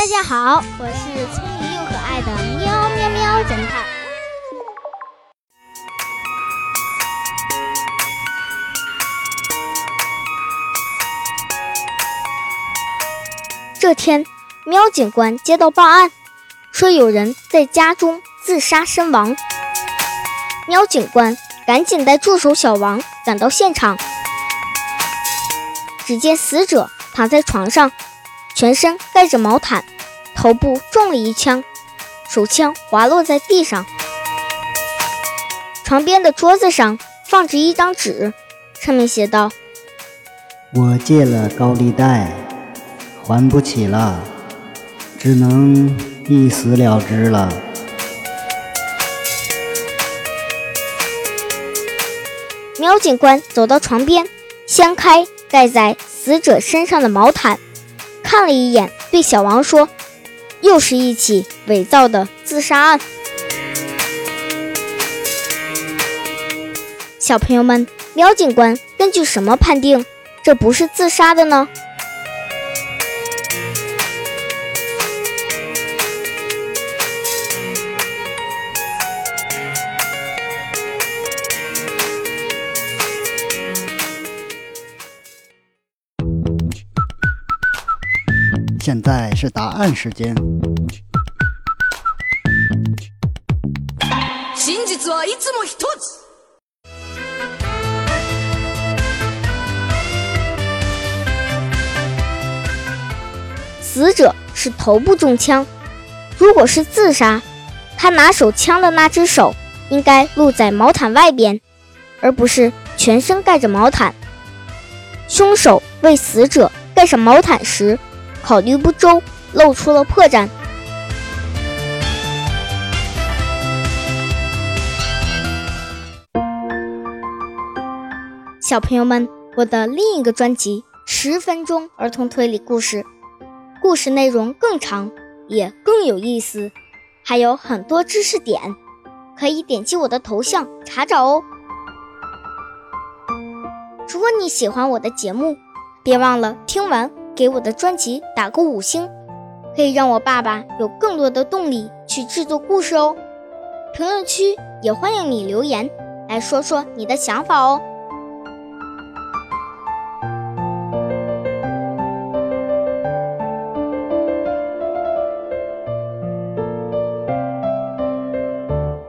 大家好，我是聪明又可爱的喵喵喵侦探。这天，喵警官接到报案，说有人在家中自杀身亡。喵警官赶紧带助手小王赶到现场，只见死者躺在床上。全身盖着毛毯，头部中了一枪，手枪滑落在地上。床边的桌子上放着一张纸，上面写道：“我借了高利贷，还不起了，只能一死了之了。”喵警官走到床边，掀开盖在死者身上的毛毯。看了一眼，对小王说：“又是一起伪造的自杀案。”小朋友们，喵警官根据什么判定这不是自杀的呢？现在是答案时间。死者是头部中枪，如果是自杀，他拿手枪的那只手应该露在毛毯外边，而不是全身盖着毛毯。凶手为死者盖上毛毯时。考虑不周，露出了破绽。小朋友们，我的另一个专辑《十分钟儿童推理故事》，故事内容更长，也更有意思，还有很多知识点，可以点击我的头像查找哦。如果你喜欢我的节目，别忘了听完。给我的专辑打个五星，可以让我爸爸有更多的动力去制作故事哦。评论区也欢迎你留言，来说说你的想法哦。